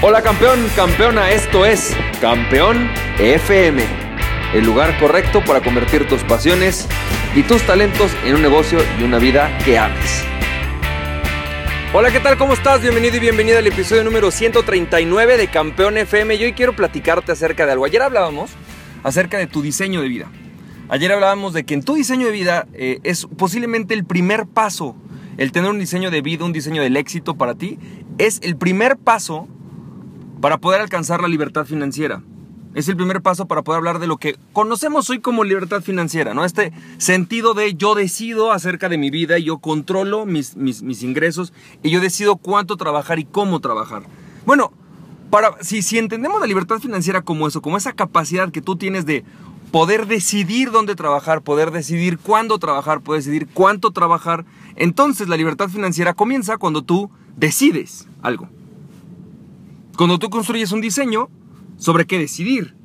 Hola campeón, campeona, esto es Campeón FM, el lugar correcto para convertir tus pasiones y tus talentos en un negocio y una vida que ames. Hola, ¿qué tal? ¿Cómo estás? Bienvenido y bienvenida al episodio número 139 de Campeón FM. Y hoy quiero platicarte acerca de algo. Ayer hablábamos acerca de tu diseño de vida. Ayer hablábamos de que en tu diseño de vida eh, es posiblemente el primer paso, el tener un diseño de vida, un diseño del éxito para ti, es el primer paso para poder alcanzar la libertad financiera. Es el primer paso para poder hablar de lo que conocemos hoy como libertad financiera, ¿no? Este sentido de yo decido acerca de mi vida, yo controlo mis, mis, ingresos y yo decido cuánto trabajar y cómo trabajar. Bueno, para, si, si entendemos la libertad financiera como eso, como esa capacidad que tú tienes de poder decidir dónde trabajar, poder decidir cuándo trabajar, poder decidir cuánto trabajar, entonces la libertad financiera comienza cuando tú decides algo. Cuando tú construyes un diseño sobre qué decidir.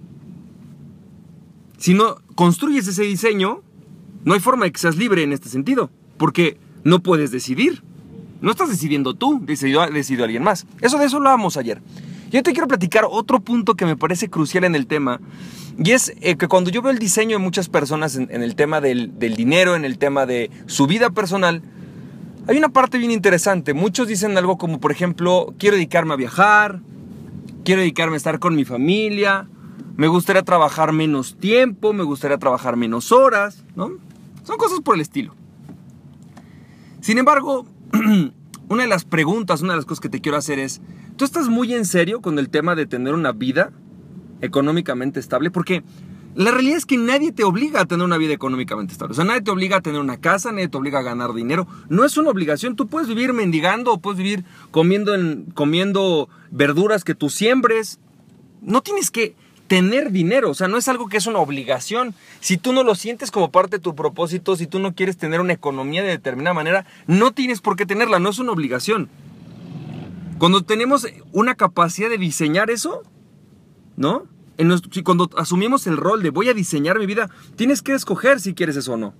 Si no construyes ese diseño, no hay forma de que seas libre en este sentido, porque no puedes decidir. No estás decidiendo tú, decidió, decidió alguien más. Eso de eso hablábamos ayer. Yo te quiero platicar otro punto que me parece crucial en el tema, y es eh, que cuando yo veo el diseño de muchas personas en, el tema del, del dinero, en el tema de su vida personal, hay una parte bien interesante. Muchos dicen algo como, por ejemplo, quiero dedicarme a viajar, quiero dedicarme a estar con mi familia, me gustaría trabajar menos tiempo, me gustaría trabajar menos horas, ¿no? Son cosas por el estilo. Sin embargo, una de las preguntas, una de las cosas que te quiero hacer es, ¿tú estás muy en serio con el tema de tener una vida económicamente estable? Porque la realidad es que nadie te obliga a tener una vida económicamente estable. O sea, nadie te obliga a tener una casa, nadie te obliga a ganar dinero. No es una obligación. Tú puedes vivir mendigando puedes vivir comiendo, comiendo verduras que tú siembres. No tienes que tener dinero. O sea, no es algo que es una obligación. Si tú no lo sientes como parte de tu propósito, si tú no quieres tener una economía de determinada manera, no tienes por qué tenerla. No es una obligación. Cuando tenemos una capacidad de diseñar eso, ¿no? Cuando asumimos el rol de voy a diseñar mi vida, tienes que escoger si quieres eso o no.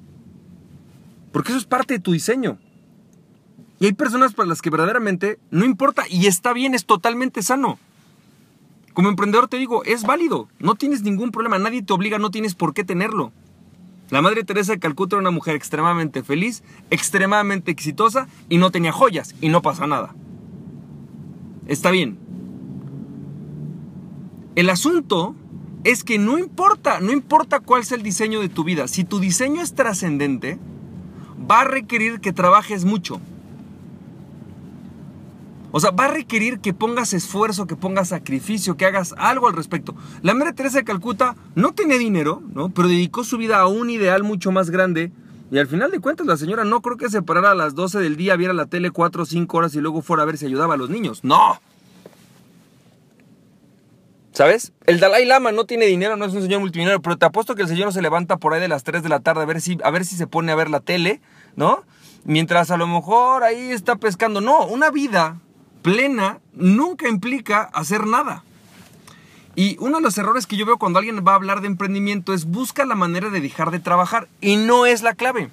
Porque eso es parte de tu diseño. Y hay personas para las que verdaderamente no importa y está bien, es totalmente sano. Como emprendedor te digo, es válido, no tienes ningún problema, nadie te obliga, no tienes por qué tenerlo. La Madre Teresa de Calcuta era una mujer extremadamente feliz, extremadamente exitosa y no tenía joyas y no pasa nada. Está bien, el asunto es que no importa, no importa cuál sea el diseño de tu vida, si tu diseño es trascendente, va a requerir que trabajes mucho. O sea, va a requerir que pongas esfuerzo, que pongas sacrificio, que hagas algo al respecto. La Madre Teresa de Calcuta no tenía dinero, ¿no? Pero dedicó su vida a un ideal mucho más grande. Y al final de cuentas, la señora no creo que se parara a las 12 del día, viera la tele 4 o 5 horas y luego fuera a ver si ayudaba a los niños. No. ¿Sabes? El Dalai Lama no tiene dinero, no es un señor multimillonario, pero te apuesto que el señor no se levanta por ahí de las 3 de la tarde a ver si, a ver si se pone a ver la tele, ¿no? Mientras a lo mejor ahí está pescando. No, una vida plena nunca implica hacer nada. Y uno de los errores que yo veo cuando alguien va a hablar de emprendimiento es busca la manera de dejar de trabajar. Y no es la clave.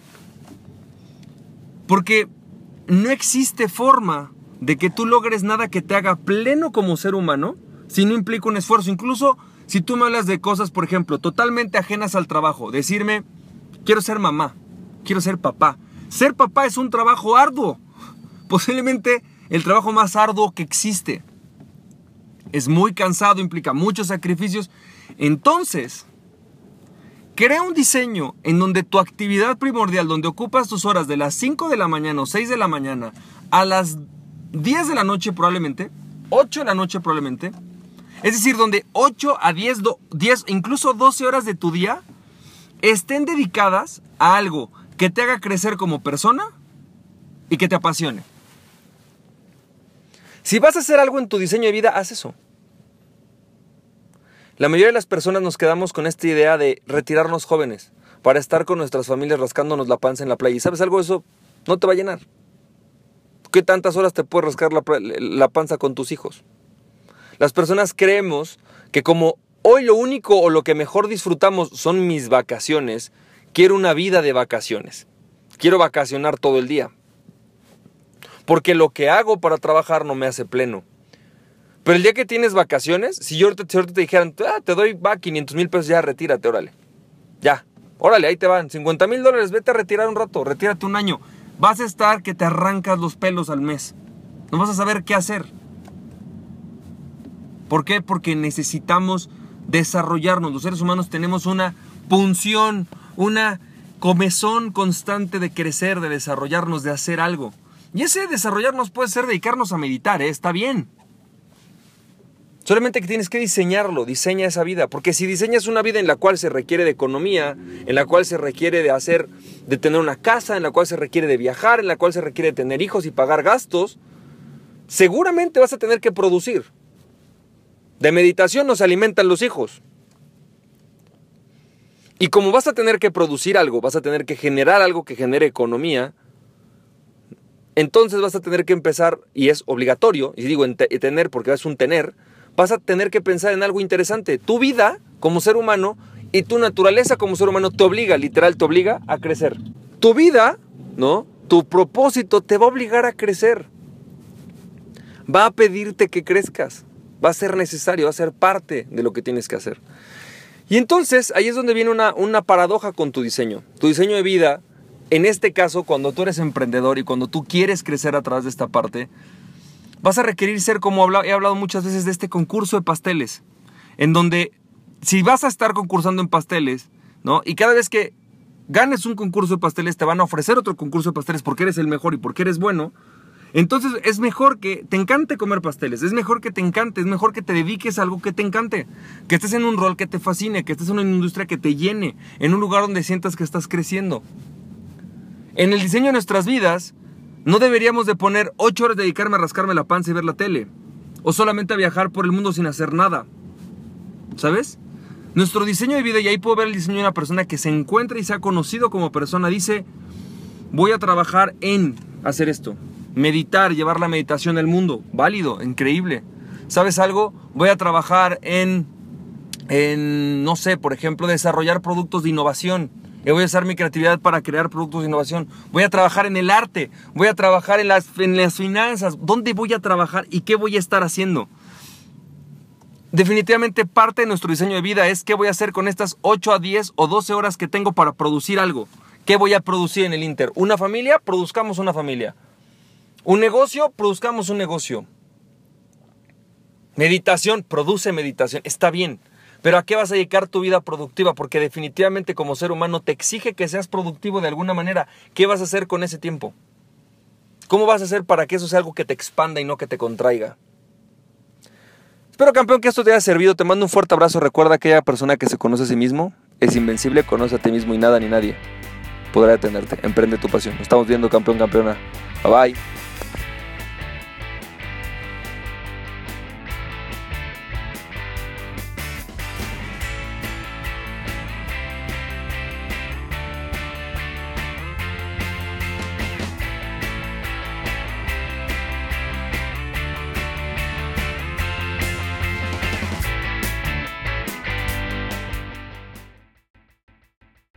Porque no existe forma de que tú logres nada que te haga pleno como ser humano si no implica un esfuerzo. Incluso si tú me hablas de cosas, por ejemplo, totalmente ajenas al trabajo, decirme, quiero ser mamá, quiero ser papá. Ser papá es un trabajo arduo, posiblemente el trabajo más arduo que existe. Es muy cansado, implica muchos sacrificios. Entonces, crea un diseño en donde tu actividad primordial, donde ocupas tus horas de las 5 de la mañana o 6 de la mañana a las 10 de la noche probablemente, 8 de la noche probablemente, es decir, donde 8 a 10, 10, incluso 12 horas de tu día estén dedicadas a algo que te haga crecer como persona y que te apasione. Si vas a hacer algo en tu diseño de vida, haz eso. La mayoría de las personas nos quedamos con esta idea de retirarnos jóvenes para estar con nuestras familias rascándonos la panza en la playa. ¿Y sabes algo? Eso no te va a llenar. ¿Qué tantas horas te puedes rascar la panza con tus hijos? Las personas creemos que como hoy lo único o lo que mejor disfrutamos son mis vacaciones, quiero una vida de vacaciones. Quiero vacacionar todo el día. Porque lo que hago para trabajar no me hace pleno. Pero el día que tienes vacaciones, si yo ahorita, te dijeran, ah, te doy, va, 500 mil pesos, ya retírate, órale. Ya, órale, ahí te van. 50 mil dólares, vete a retirar un rato, retírate un año. Vas a estar que te arrancas los pelos al mes. No vas a saber qué hacer. ¿Por qué? Porque necesitamos desarrollarnos. Los seres humanos tenemos una punción, una comezón constante de crecer, de desarrollarnos, de hacer algo. Y ese desarrollarnos puede ser dedicarnos a meditar, ¿eh? está bien. Solamente que tienes que diseñarlo, diseña esa vida, porque si diseñas una vida en la cual se requiere de economía, en la cual se requiere de hacer, de tener una casa, en la cual se requiere de viajar, en la cual se requiere de tener hijos y pagar gastos, seguramente vas a tener que producir. De meditación nos alimentan los hijos. Y como vas a tener que producir algo, vas a tener que generar algo que genere economía, entonces vas a tener que empezar, y es obligatorio, y digo tener porque es un tener, vas a tener que pensar en algo interesante. Tu vida como ser humano y tu naturaleza como ser humano te obliga, literal, te obliga a crecer. Tu vida, ¿no? Tu propósito te va a obligar a crecer. Va a pedirte que crezcas. Va a ser necesario, va a ser parte de lo que tienes que hacer. Y entonces ahí es donde viene una, una paradoja con tu diseño. Tu diseño de vida, en este caso, cuando tú eres emprendedor y cuando tú quieres crecer a través de esta parte, vas a requerir ser como he hablado muchas veces de este concurso de pasteles, en donde si vas a estar concursando en pasteles, ¿no? Y cada vez que ganes un concurso de pasteles, te van a ofrecer otro concurso de pasteles porque eres el mejor y porque eres bueno. Entonces es mejor que te encante comer pasteles, es mejor que te encante, es mejor que te dediques a algo que te encante, que estés en un rol que te fascine, que estés en una industria que te llene, en un lugar donde sientas que estás creciendo. En el diseño de nuestras vidas, no deberíamos de poner ocho horas de dedicarme a rascarme la panza y ver la tele, o solamente a viajar por el mundo sin hacer nada. ¿Sabes? Nuestro diseño de vida, y ahí puedo ver el diseño de una persona que se encuentra y se ha conocido como persona, dice, voy a trabajar en hacer esto, meditar, llevar la meditación al mundo. Válido, increíble. ¿Sabes algo? Voy a trabajar en, en, no sé, por ejemplo, desarrollar productos de innovación. Y voy a usar mi creatividad para crear productos de innovación. Voy a trabajar en el arte. Voy a trabajar en las, en las finanzas. ¿Dónde voy a trabajar y qué voy a estar haciendo? Definitivamente parte de nuestro diseño de vida es qué voy a hacer con estas 8 a 10 o 12 horas que tengo para producir algo. ¿Qué voy a producir en el Inter? ¿Una familia? Produzcamos una familia. Un negocio, produzcamos un negocio. Meditación, produce meditación. Está bien. Pero ¿a qué vas a dedicar tu vida productiva? Porque definitivamente como ser humano te exige que seas productivo de alguna manera. ¿Qué vas a hacer con ese tiempo? ¿Cómo vas a hacer para que eso sea algo que te expanda y no que te contraiga? Espero, campeón, que esto te haya servido. Te mando un fuerte abrazo. Recuerda que aquella persona que se conoce a sí mismo es invencible, conoce a ti mismo y nada ni nadie podrá detenerte. Emprende tu pasión. Nos estamos viendo, campeón, campeona. Bye bye.